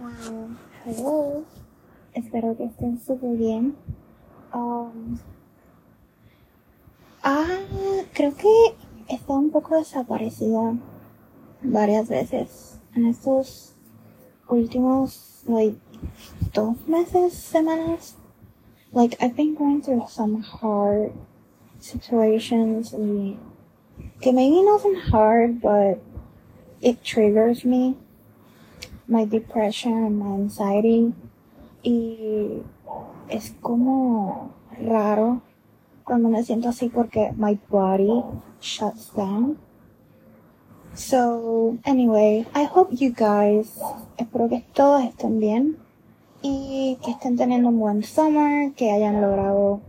Um, hello. Espero que estén súper bien. Um, ah, creo que estado un poco desaparecida varias veces en estos últimos, like, dos meses, semanas. Like, I've been going through some hard situations y que maybe nothing hard, but it triggers me. My depression and my anxiety. Y es como raro cuando me siento así porque my body shuts down. So, anyway, I hope you guys, espero que todos estén bien y que estén teniendo un buen summer, que hayan logrado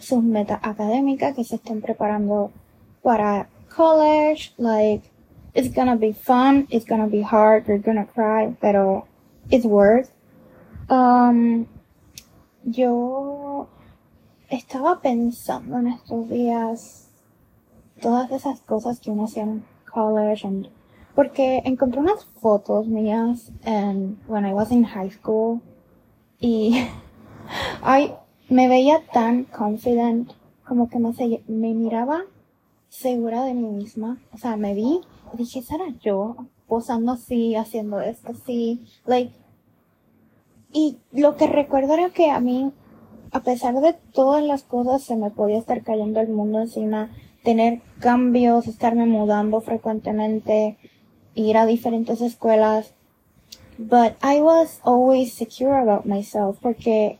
sus metas académicas, que se estén preparando para college, like, it's gonna be fun, it's gonna be hard, you're gonna cry, pero it's worth. Um, yo estaba pensando en estos días todas esas cosas que uno hacía en college and, porque encontré unas fotos mías en, when I was in high school y I, me veía tan confident, como que no sé, me miraba segura de mí misma. O sea, me vi dije, ¿esa era yo? Posando así, haciendo esto así, like. Y lo que recuerdo era que a mí, a pesar de todas las cosas, se me podía estar cayendo el mundo encima, tener cambios, estarme mudando frecuentemente, ir a diferentes escuelas. But I was always secure about myself porque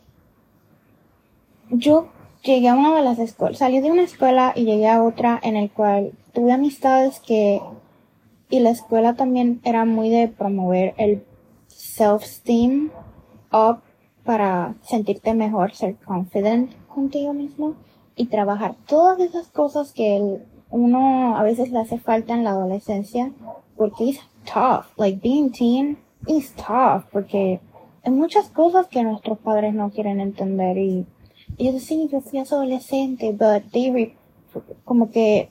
yo llegué a una de las escuelas, salí de una escuela y llegué a otra en el cual tuve amistades que, y la escuela también era muy de promover el self-esteem up para sentirte mejor, ser confident contigo mismo y trabajar todas esas cosas que el, uno a veces le hace falta en la adolescencia porque es tough, like being teen is tough porque hay muchas cosas que nuestros padres no quieren entender y y yo sí, yo fui adolescente, but they re, como que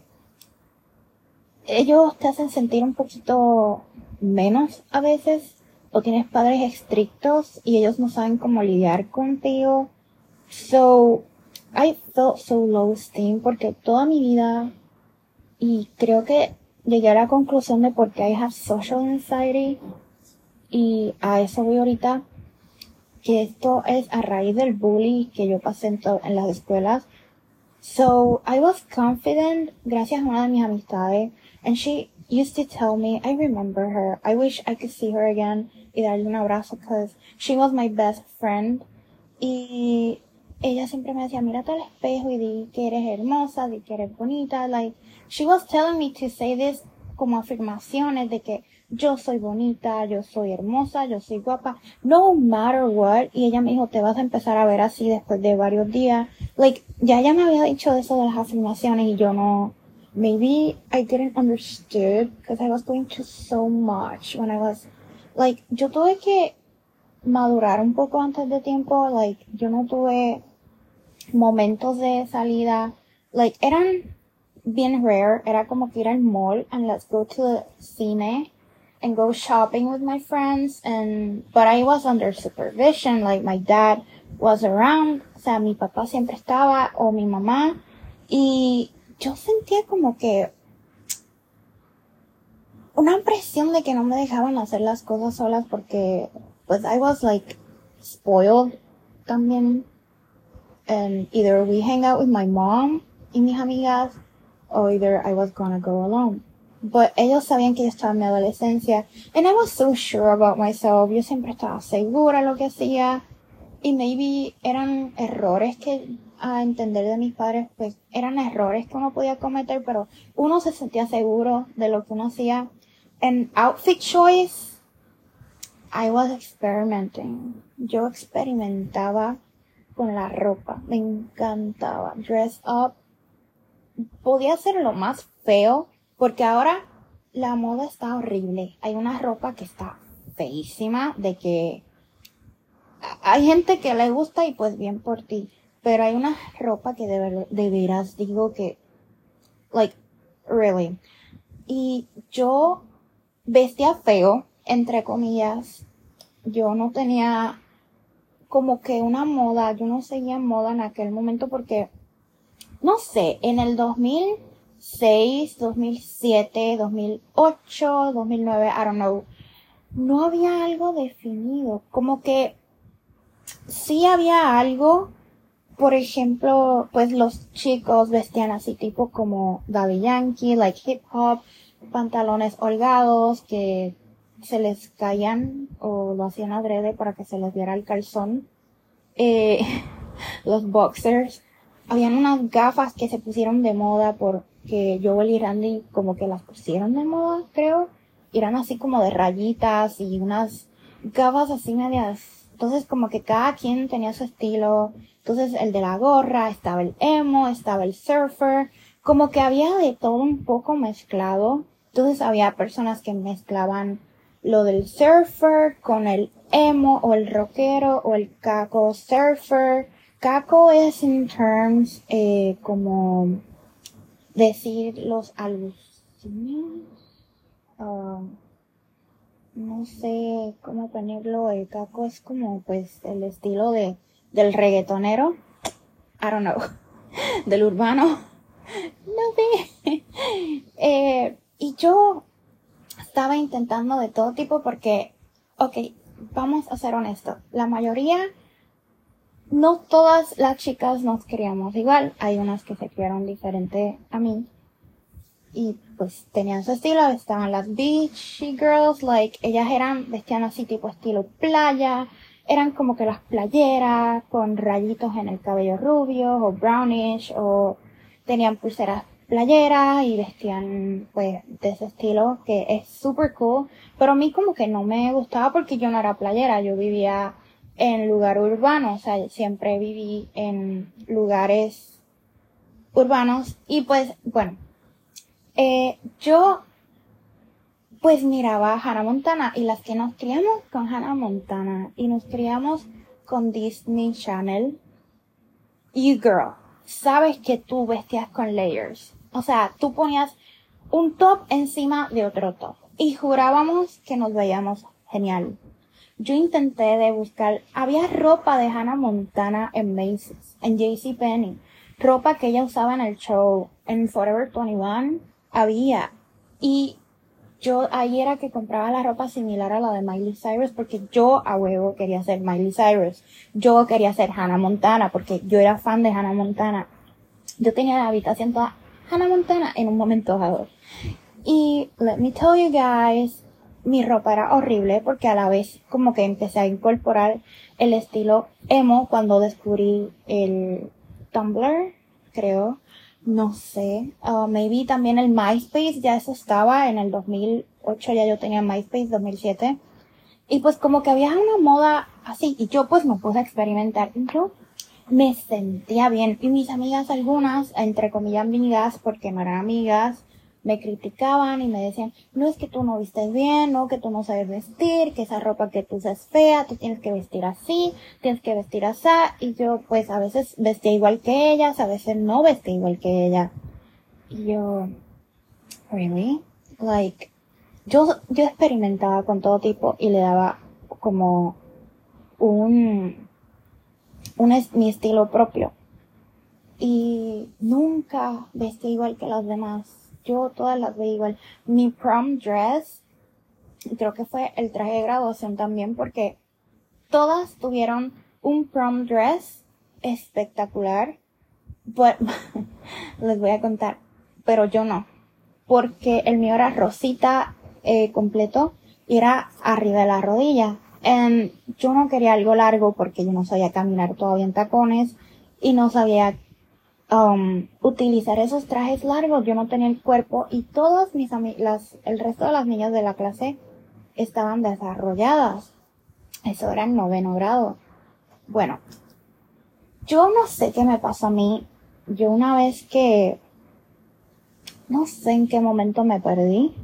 ellos te hacen sentir un poquito menos a veces, o tienes padres estrictos y ellos no saben cómo lidiar contigo. So, I felt so low esteem porque toda mi vida, y creo que llegué a la conclusión de por qué I have social anxiety, y a eso voy ahorita, que esto es a raíz del bullying que yo pasé en, en las escuelas. So I was confident gracias a una de mis amistades and she used to tell me, I remember her, I wish I could see her again y darle un abrazo because she was my best friend. Y ella siempre me decía, mírate al espejo y di que eres hermosa, di que eres bonita. Like, she was telling me to say this como afirmaciones de que yo soy bonita, yo soy hermosa, yo soy guapa, no matter what. Y ella me dijo, te vas a empezar a ver así después de varios días. Like, ya ella me había dicho eso de las afirmaciones y yo no, maybe I didn't understood because I was going to so much when I was, like, yo tuve que madurar un poco antes de tiempo, like, yo no tuve momentos de salida, like, eran bien rare, era como que ir al mall and let's go to the cine and go shopping with my friends and but I was under supervision like my dad was around o sea mi papá siempre estaba o mi mamá y yo sentía como que una presión de que no me dejaban hacer las cosas solas porque pues I was like spoiled también and either we hang out with my mom y mis amigas or either I was gonna go alone but ellos sabían que yo estaba en mi adolescencia. And I was so sure about myself. Yo siempre estaba segura de lo que hacía. Y maybe eran errores que a entender de mis padres, pues eran errores que uno podía cometer, pero uno se sentía seguro de lo que uno hacía. En outfit choice, I was experimenting. Yo experimentaba con la ropa. Me encantaba. Dress up. Podía ser lo más feo porque ahora la moda está horrible. Hay una ropa que está feísima, de que hay gente que le gusta y pues bien por ti. Pero hay una ropa que de, de veras digo que, like, really. Y yo vestía feo, entre comillas, yo no tenía como que una moda, yo no seguía moda en aquel momento porque, no sé, en el 2006, 2007, 2008, 2009, I don't know, no había algo definido, como que sí había algo, por ejemplo, pues los chicos vestían así tipo como Daddy Yankee, like hip hop, pantalones holgados que se les caían o lo hacían adrede para que se les viera el calzón. Eh, los boxers. Habían unas gafas que se pusieron de moda porque Joel y Randy como que las pusieron de moda, creo. Eran así como de rayitas y unas gafas así medias. Entonces como que cada quien tenía su estilo. Entonces el de la gorra, estaba el emo, estaba el surfer. Como que había de todo un poco mezclado. Entonces había personas que mezclaban lo del surfer con el emo o el rockero o el caco surfer. Caco es en terms eh, como decir los alucinios. Ah, no sé cómo ponerlo. El caco es como pues el estilo de del reggaetonero. I don't know. del urbano. No sé. eh, y yo estaba intentando de todo tipo porque, ok, vamos a ser honestos, la mayoría, no todas las chicas nos queríamos igual, hay unas que se criaron diferente a mí y pues tenían su estilo, estaban las beachy girls, like ellas eran, vestían así tipo estilo playa, eran como que las playeras con rayitos en el cabello rubio o brownish o tenían pulseras playera y vestían pues de ese estilo que es super cool, pero a mí como que no me gustaba porque yo no era playera, yo vivía en lugar urbano, o sea, siempre viví en lugares urbanos y pues bueno, eh, yo pues miraba a Hannah Montana y las que nos criamos con Hannah Montana y nos criamos con Disney Channel, You Girl, sabes que tú vestías con layers. O sea, tú ponías un top encima de otro top. Y jurábamos que nos veíamos genial. Yo intenté de buscar, había ropa de Hannah Montana en Macy's, en JCPenney. Ropa que ella usaba en el show, en Forever 21, había. Y yo ahí era que compraba la ropa similar a la de Miley Cyrus porque yo a huevo quería ser Miley Cyrus. Yo quería ser Hannah Montana porque yo era fan de Hannah Montana. Yo tenía la habitación toda Hannah Montana en un momento dado. Y let me tell you guys, mi ropa era horrible porque a la vez como que empecé a incorporar el estilo emo cuando descubrí el Tumblr, creo no sé, uh, maybe también el MySpace, ya eso estaba en el 2008, ya yo tenía MySpace 2007. Y pues como que había una moda así, y yo pues no pude experimentar. Yo me sentía bien. Y mis amigas, algunas, entre comillas amigas, porque no eran amigas, me criticaban y me decían, no es que tú no vistes bien, no, que tú no sabes vestir, que esa ropa que tú usas es fea, tú tienes que vestir así, tienes que vestir así, y yo pues a veces vestía igual que ellas, a veces no vestía igual que ella. Y yo, really? Like, yo, yo experimentaba con todo tipo y le daba como un, un mi estilo propio. Y nunca vestí igual que las demás yo todas las veo igual. Mi prom dress, creo que fue el traje de graduación también, porque todas tuvieron un prom dress espectacular. les voy a contar, pero yo no, porque el mío era rosita eh, completo y era arriba de la rodilla. Yo no quería algo largo porque yo no sabía caminar todavía en tacones y no sabía um, utilizar esos trajes largos. Yo no tenía el cuerpo y todas mis amigas, el resto de las niñas de la clase estaban desarrolladas. Eso era en noveno grado. Bueno, yo no sé qué me pasó a mí. Yo una vez que, no sé en qué momento me perdí.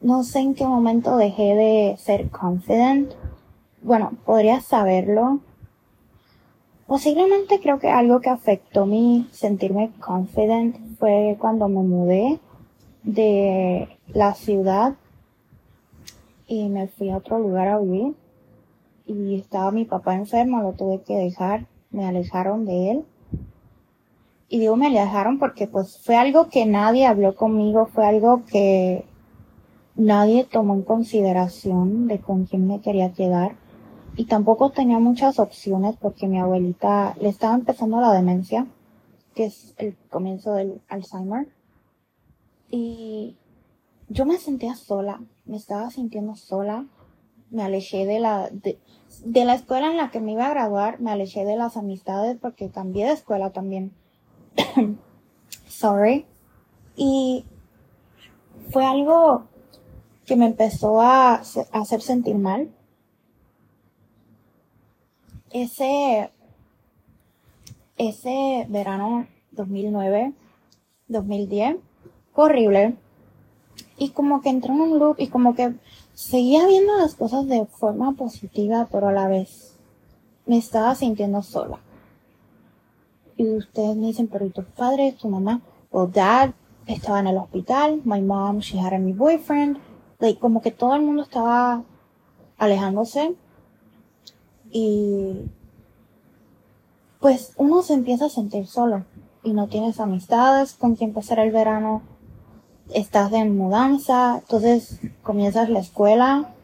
No sé en qué momento dejé de ser confident. Bueno, podría saberlo, Posiblemente creo que algo que afectó mi sentirme confident fue cuando me mudé de la ciudad y me fui a otro lugar a vivir. y estaba mi papá enfermo, lo tuve que dejar, me alejaron de él. Y digo, me alejaron porque pues fue algo que nadie habló conmigo, fue algo que nadie tomó en consideración de con quién me quería quedar. Y tampoco tenía muchas opciones porque mi abuelita le estaba empezando la demencia, que es el comienzo del Alzheimer. Y yo me sentía sola, me estaba sintiendo sola, me alejé de la, de, de la escuela en la que me iba a graduar, me alejé de las amistades porque cambié de escuela también. Sorry. Y fue algo que me empezó a, hacer sentir mal. Ese, ese verano 2009, 2010, fue horrible. Y como que entré en un loop y como que seguía viendo las cosas de forma positiva, pero a la vez me estaba sintiendo sola. Y ustedes me dicen, pero ¿y tu padre, tu mamá? o dad estaba en el hospital, my mom, she had a new boyfriend, like, como que todo el mundo estaba alejándose y pues uno se empieza a sentir solo y no tienes amistades con quien pasar el verano, estás en mudanza, entonces comienzas la escuela.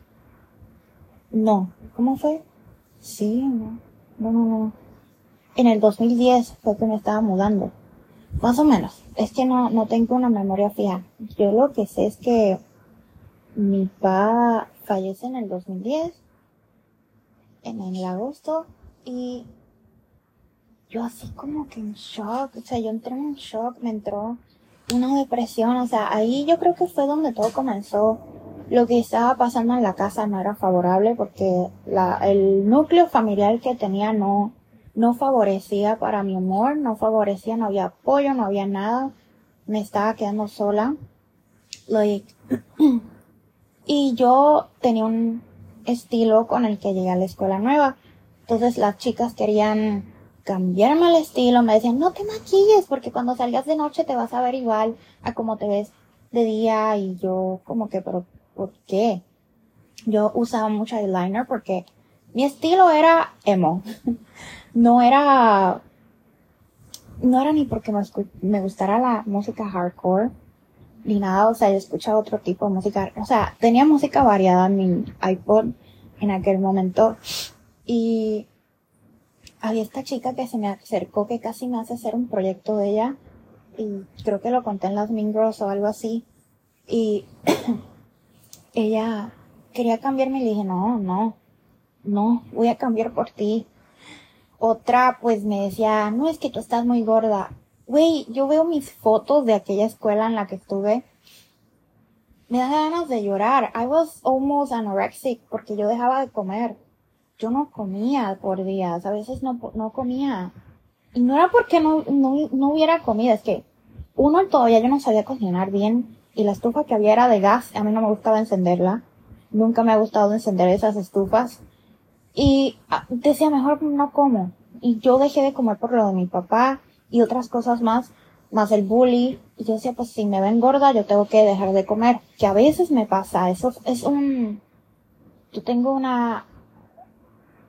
No, ¿cómo fue? Sí, no, no, no, no. En el 2010 fue que me estaba mudando. Más o menos. Es que no, no tengo una memoria fija. Yo lo que sé es que mi papá fallece en el 2010, en el agosto, y yo así como que en shock, o sea, yo entré en shock, me entró una depresión, o sea, ahí yo creo que fue donde todo comenzó. Lo que estaba pasando en la casa no era favorable porque la, el núcleo familiar que tenía no, no favorecía para mi humor, no favorecía, no había apoyo, no había nada. Me estaba quedando sola. Like, y yo tenía un estilo con el que llegué a la escuela nueva. Entonces las chicas querían cambiarme el estilo, me decían, no te maquilles porque cuando salgas de noche te vas a ver igual a como te ves de día y yo como que, pero ¿por qué? Yo usaba mucho eyeliner porque mi estilo era emo. no era, no era ni porque me, me gustara la música hardcore ni nada, o sea, yo escuchaba otro tipo de música, o sea, tenía música variada en mi iPod en aquel momento y había esta chica que se me acercó que casi me hace hacer un proyecto de ella y creo que lo conté en las Mingros o algo así y ella quería cambiarme y le dije no, no, no, voy a cambiar por ti. Otra pues me decía, no es que tú estás muy gorda. Güey, yo veo mis fotos de aquella escuela en la que estuve. Me dan ganas de llorar. I was almost anorexic porque yo dejaba de comer yo no comía por días, a veces no, no comía. Y no era porque no, no, no hubiera comida, es que uno todavía yo no sabía cocinar bien y la estufa que había era de gas, a mí no me gustaba encenderla. Nunca me ha gustado encender esas estufas. Y ah, decía, mejor no como. Y yo dejé de comer por lo de mi papá y otras cosas más, más el bully. Y yo decía, pues si me ven gorda, yo tengo que dejar de comer. Que a veces me pasa, eso es un, yo tengo una,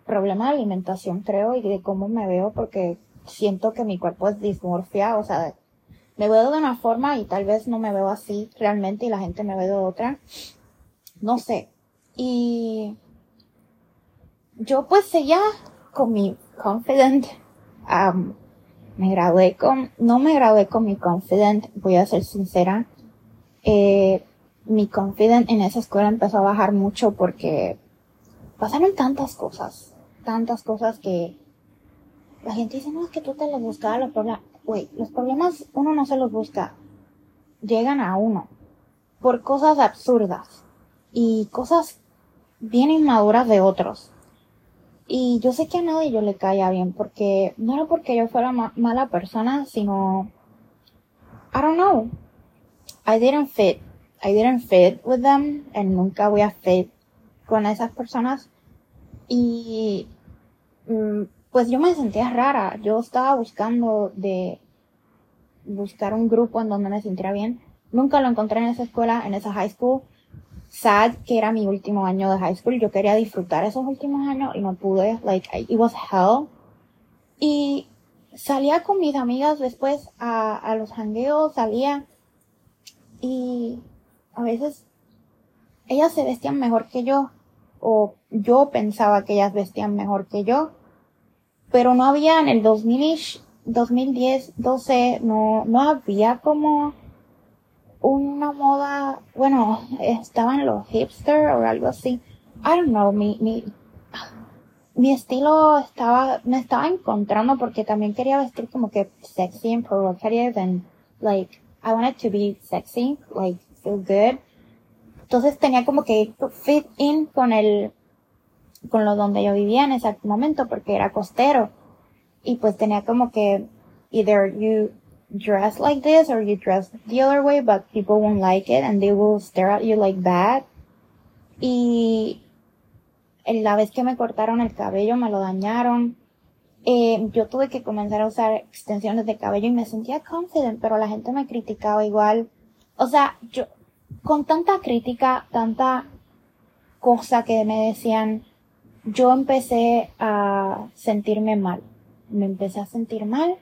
problema de alimentación, creo, y de cómo me veo, porque siento que mi cuerpo es dismorfia, o sea, me veo de una forma y tal vez no me veo así realmente y la gente me ve de otra. No sé. Y yo pues seguía con mi confident. Me gradué con, no me gradué con mi confident, voy a ser sincera. Eh, mi confident en esa escuela empezó a bajar mucho porque pasaron tantas cosas tantas cosas que la gente dice, no, es que tú te los buscabas los problemas. Güey, los problemas uno no se los busca. Llegan a uno. Por cosas absurdas. Y cosas bien inmaduras de otros. Y yo sé que a nadie yo le caía bien porque no era porque yo fuera mala persona, sino I don't know. I didn't fit. I didn't fit with them and nunca voy a fit con esas personas. Y Mm, pues yo me sentía rara. Yo estaba buscando de buscar un grupo en donde me sintiera bien. Nunca lo encontré en esa escuela, en esa high school. Sad que era mi último año de high school. Yo quería disfrutar esos últimos años y no pude. Like, it was hell. Y salía con mis amigas después a, a los hangueos, salía y a veces ellas se vestían mejor que yo o yo pensaba que ellas vestían mejor que yo, pero no había en el 2000 2010, 12, no, no había como una moda, bueno, estaban los hipster o algo así. I don't know, mi, mi, mi estilo estaba, me estaba encontrando porque también quería vestir como que sexy and provocative and like, I wanted to be sexy, like, feel good. Entonces tenía como que fit in con el, con lo donde yo vivía en ese momento porque era costero. Y pues tenía como que either you dress like this or you dress the other way, but people won't like it and they will stare at you like that. Y la vez que me cortaron el cabello me lo dañaron. Eh, yo tuve que comenzar a usar extensiones de cabello y me sentía confident, pero la gente me criticaba igual. O sea, yo, con tanta crítica, tanta cosa que me decían, yo empecé a sentirme mal. Me empecé a sentir mal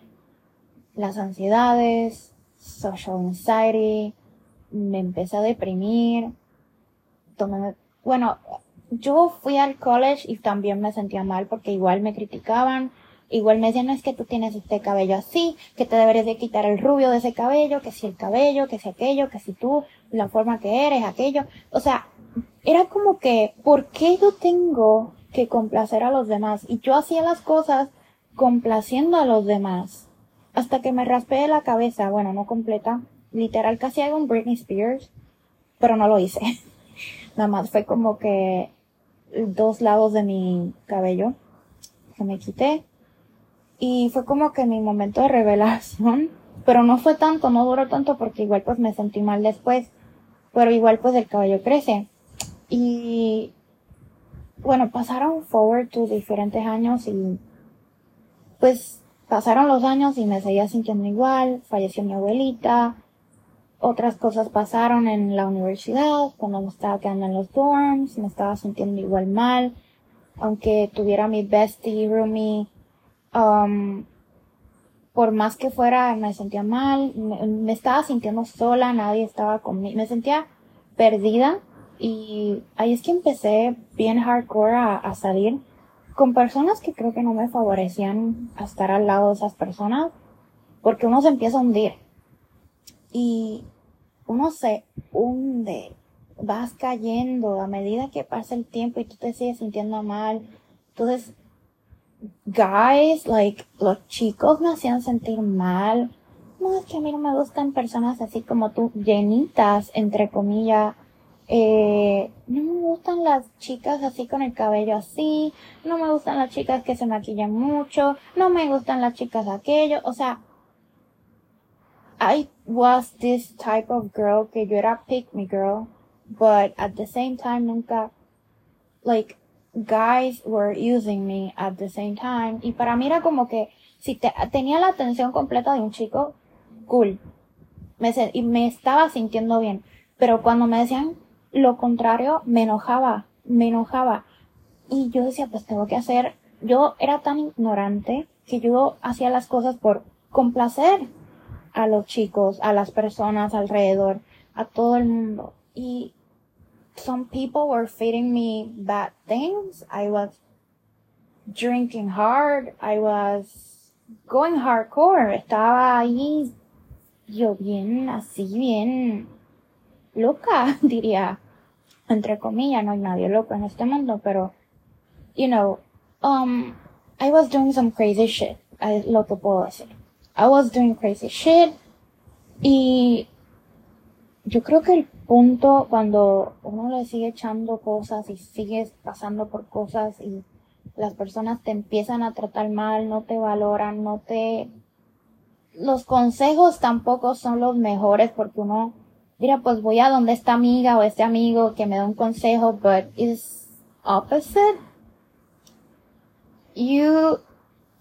las ansiedades, social anxiety, me empecé a deprimir, bueno, yo fui al college y también me sentía mal porque igual me criticaban, igual me decían, no es que tú tienes este cabello así, que te deberías de quitar el rubio de ese cabello, que si el cabello, que si aquello, que si tú, la forma que eres, aquello. O sea, era como que, ¿por qué yo tengo que complacer a los demás? Y yo hacía las cosas complaciendo a los demás hasta que me raspé la cabeza, bueno, no completa, literal casi hago un Britney Spears, pero no lo hice. Nada más fue como que dos lados de mi cabello que me quité y fue como que mi momento de revelación, pero no fue tanto, no duró tanto porque igual pues me sentí mal después, pero igual pues el cabello crece y bueno, pasaron forward to diferentes años y pues Pasaron los años y me seguía sintiendo igual, falleció mi abuelita, otras cosas pasaron en la universidad, cuando me estaba quedando en los dorms, me estaba sintiendo igual mal, aunque tuviera mi bestie, roomie, um, por más que fuera, me sentía mal, me, estaba sintiendo sola, nadie estaba conmigo, me sentía perdida y ahí es que empecé bien hardcore a salir con personas que creo que no me favorecían a estar al lado de esas personas, porque uno se empieza a hundir. Y uno se hunde, vas cayendo a medida que pasa el tiempo y tú te sigues sintiendo mal. Entonces, guys, like, los chicos me hacían sentir mal. No, es que a mí no me gustan personas así como tú, llenitas, entre comillas, eh, no me gustan las chicas así con el cabello así, no me gustan las chicas que se maquillan mucho, no me gustan las chicas aquello, o sea, I was this type of girl que yo era pick me girl, but at the same time nunca, like, guys were using me at the same time, y para mí era como que si te, tenía la atención completa de un chico, cool, y me estaba sintiendo bien, pero cuando me decían lo contrario, me enojaba, me enojaba. Y yo decía, pues tengo que hacer, yo era tan ignorante que yo hacía las cosas por complacer a los chicos, a las personas alrededor, a todo el mundo. Y some people were feeding me bad things. I was drinking hard. I was going hardcore. Estaba ahí yo bien, así bien loca, diría entre comillas, no hay nadie loco en este mundo, pero, you know, um, I was doing some crazy shit, es lo que puedo decir. I was doing crazy shit, y yo creo que el punto cuando uno le sigue echando cosas y sigues pasando por cosas y las personas te empiezan a tratar mal, no te valoran, no te... Los consejos tampoco son los mejores porque uno mira, pues voy a donde esta amiga o este amigo que me da un consejo, but it's opposite. You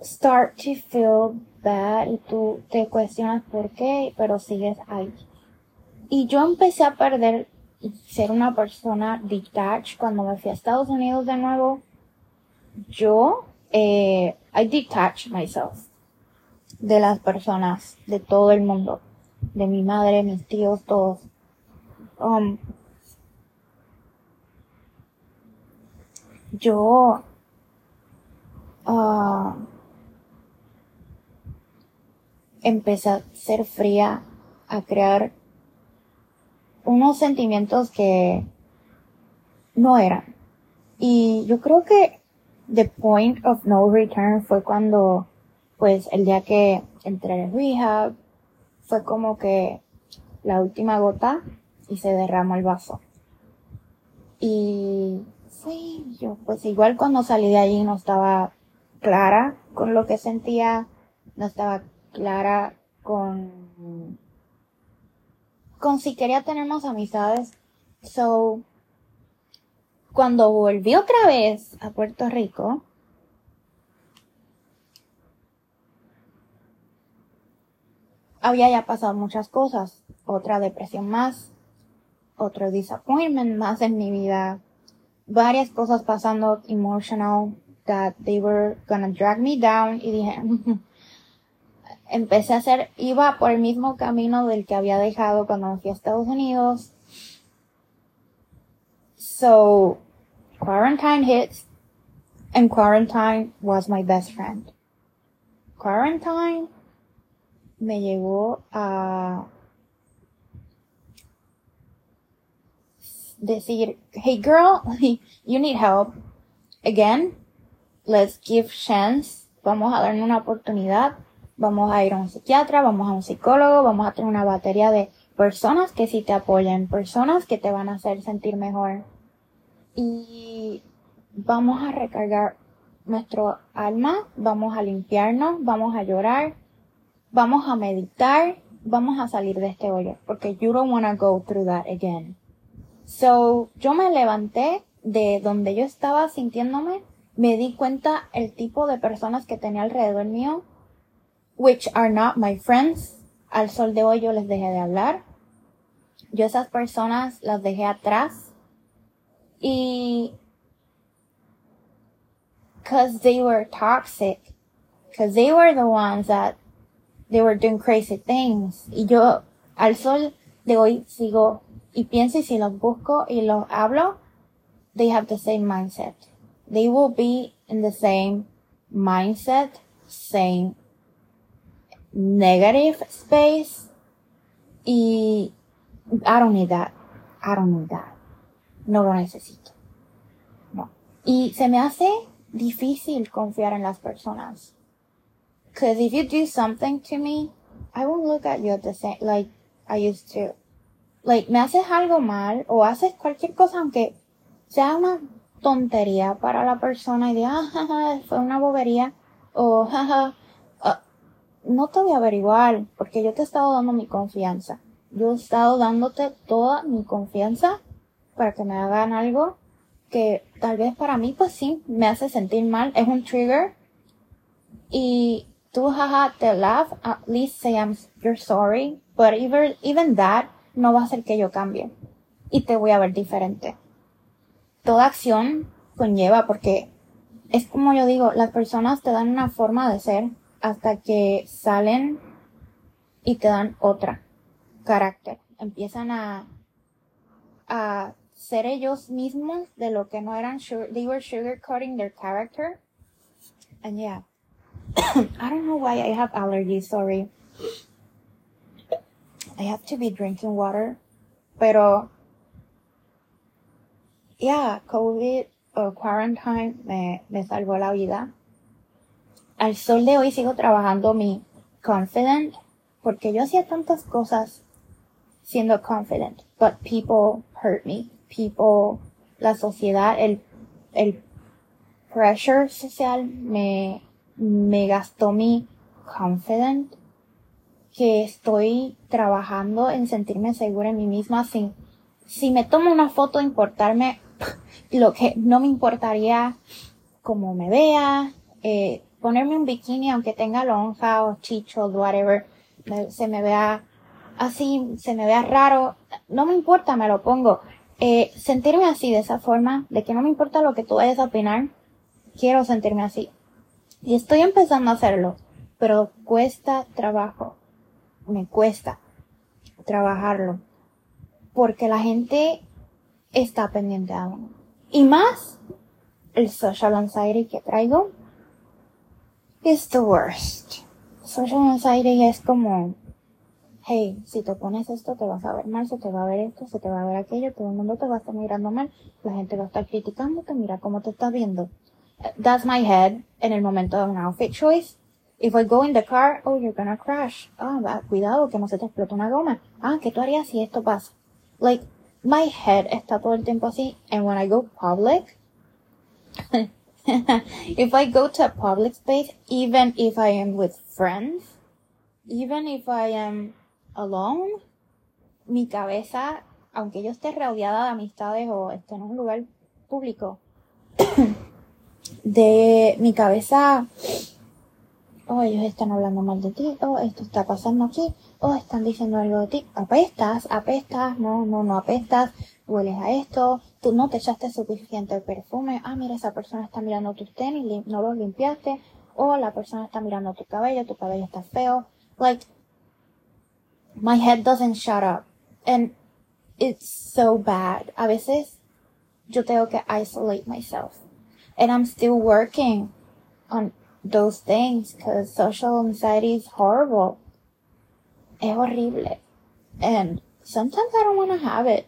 start to feel bad y tú te cuestionas por qué, pero sigues ahí. Y yo empecé a perder ser una persona detached cuando me fui a Estados Unidos de nuevo, yo, eh, I detached myself de las personas, de todo el mundo, de mi madre, mis tíos, todos. Um, yo uh, empecé a ser fría, a crear unos sentimientos que no eran. Y yo creo que the point of no return fue cuando, pues, el día que entré en rehab, fue como que la última gota y se derramó el vaso. Y sí, yo, pues igual cuando salí de allí no estaba clara con lo que sentía, no estaba clara con, con si quería tener más amistades. So, cuando volví otra vez a Puerto Rico, había ya pasado muchas cosas. Otra depresión más, otro disappointment más en mi vida, varias cosas pasando emotional that they were gonna drag me down y dije, empecé a hacer, iba por el mismo camino del que había dejado cuando fui a Estados Unidos. So, quarantine hits, and quarantine was my best friend. Quarantine me llevó a decir, hey girl, you need help. Again, let's give chance. Vamos a darle una oportunidad vamos a ir a un psiquiatra, vamos a un psicólogo, vamos a tener una batería de personas que sí te apoyen, personas que te van a hacer sentir mejor. Y vamos a recargar nuestro alma, vamos a limpiarnos, vamos a llorar, vamos a meditar, vamos a salir de este hoyo, porque you don't want to go through that again. So, yo me levanté de donde yo estaba sintiéndome, me di cuenta el tipo de personas que tenía alrededor mío, which are not my friends. Al sol de hoy yo les dejé de hablar. Yo esas personas las dejé atrás. Y cause they were toxic. Cause they were the ones that they were doing crazy things. Y yo al sol de hoy sigo y pienso y si los busco y los hablo, they have the same mindset. They will be in the same mindset, same negative space y I don't need that. I don't need that. No lo necesito. No. Y se me hace difícil confiar en las personas. Cause if you do something to me, I won't look at you the same, like I used to. Like, me haces algo mal o haces cualquier cosa aunque sea una tontería para la persona y diga, ah, fue una bobería o jaja, no te voy a averiguar, porque yo te he estado dando mi confianza. Yo he estado dándote toda mi confianza para que me hagan algo que tal vez para mí, pues sí, me hace sentir mal. Es un trigger. Y tú, jaja, te laugh, at least say I'm, you're sorry. But even, even that no va a hacer que yo cambie. Y te voy a ver diferente. Toda acción conlleva porque es como yo digo, las personas te dan una forma de ser hasta que salen y te dan otra carácter. Empiezan a, a ser ellos mismos de lo que no eran. They were sugarcoating their character. And yeah. I don't know why I have allergies, sorry. I have to be drinking water. Pero, yeah, COVID o quarantine me, me salvó la vida al sol de hoy sigo trabajando mi confident porque yo hacía tantas cosas siendo confident, but people hurt me. People, la sociedad, el, el pressure social me, me gastó mi confident que estoy trabajando en sentirme segura en mí misma sin, si me tomo una foto importarme lo que no me importaría como me vea, eh, ponerme un bikini aunque tenga lonja o chicho, whatever, se me vea así se me vea raro, no me importa, me lo pongo. Eh, sentirme así de esa forma, de que no me importa lo que tú vayas a opinar, quiero sentirme así. Y estoy empezando a hacerlo, pero cuesta trabajo. Me cuesta trabajarlo. Porque la gente está pendiente a uno. Y más el social anxiety que traigo is the worst. Social anxiety es como, hey, si te pones esto te vas a ver mal, se te va a ver esto, se te va a ver aquello, todo el mundo te va a estar mirando mal, la gente va a estar criticándote, mira cómo te está viendo. That's my head en el momento de un outfit choice. If I go in the car, oh, you're gonna crash. Ah, cuidado que no se te explota una goma. Ah, ¿qué tú harías si esto pasa? Like, my head está todo el tiempo así. And when I go public, if I go to a public space, even if I am with friends, even if I am alone, mi cabeza, aunque yo esté rodeada de amistades o esté en un lugar público, de mi cabeza, oh, ellos están hablando mal de ti, oh, esto está pasando aquí, oh, están diciendo algo de ti, apestas, apestas, no, no, no apestas, hueles a esto, tú no te echaste suficiente perfume, ah, mira, esa persona está mirando tus tenis, no los limpiaste, o la persona está mirando tu cabello, tu cabello está feo, like, my head doesn't shut up, and it's so bad. A veces yo tengo que isolate myself, and I'm still working on those things because social anxiety is horrible. Es horrible. And sometimes I don't want to have it.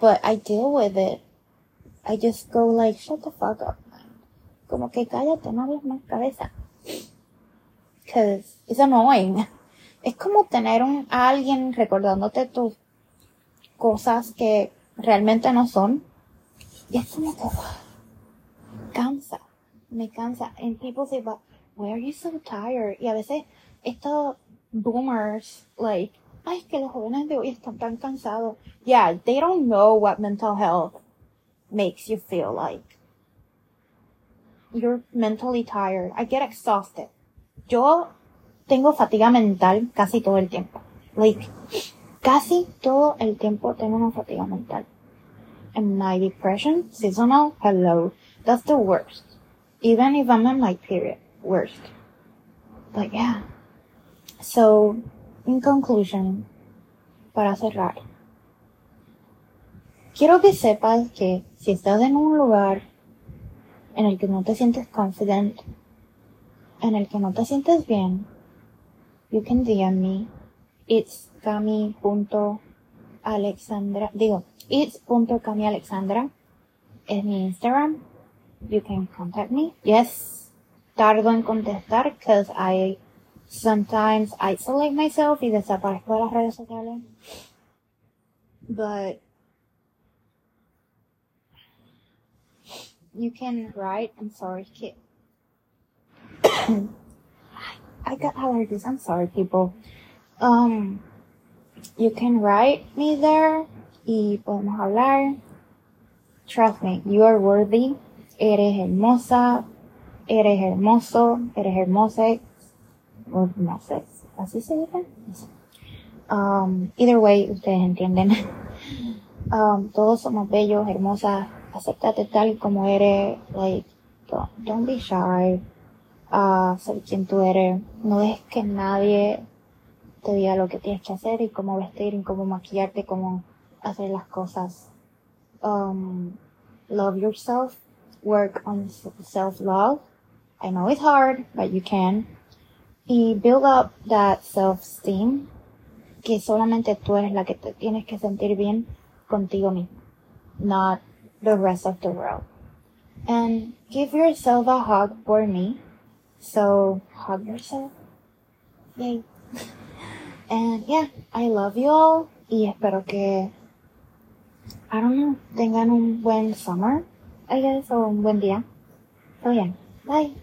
But I deal with it. I just go like, shut the fuck up. Como que cállate, no hables más cabeza. Cause it's annoying. Es como tener un, a alguien recordándote tus cosas que realmente no son. Y es como que, cansa. Me cansa. And people say, but why are you so tired? Y a veces estos boomers, like, ay, que los jóvenes de hoy están tan cansados. Yeah, they don't know what mental health makes you feel like. You're mentally tired. I get exhausted. Yo tengo fatiga mental casi todo el tiempo. Like, casi todo el tiempo tengo una fatiga mental. And my depression, seasonal, hello. That's the worst. Even if I'm in my period, worst. But yeah. So, in conclusion, para cerrar, quiero que sepas que si estás en un lugar en el que no te sientes confident, en el que no te sientes bien, you can DM me. It's cami.alexandra, digo, it's.camialexandra es mi Instagram. You can contact me. Yes, tardo en contestar because I sometimes isolate myself y desaparezco de las redes sociales. But you can write. I'm sorry, kid. I got allergies. I'm sorry, people. Um, you can write me there y podemos hablar. Trust me, you are worthy. Eres hermosa. Eres hermoso. Eres hermosa. Hermosa. ¿Así se dice? Um, either way, ustedes entienden. um, todos somos bellos, hermosas. Acéptate tal como eres. Like, don't, be shy a ser quien tú eres. No dejes que nadie te diga lo que tienes que hacer y cómo vestir y cómo maquillarte, cómo hacer las cosas. Um, love yourself. Work on self-love. I know it's hard, but you can. Y build up that self-esteem. Que solamente tú eres la que te tienes que sentir bien contigo mismo. Not the rest of the world. And give yourself a hug for me. So hug yourself. Yay. And yeah, I love you all. Y espero que, I don't know, tengan un buen summer, I guess, o un buen día. So yeah, bye.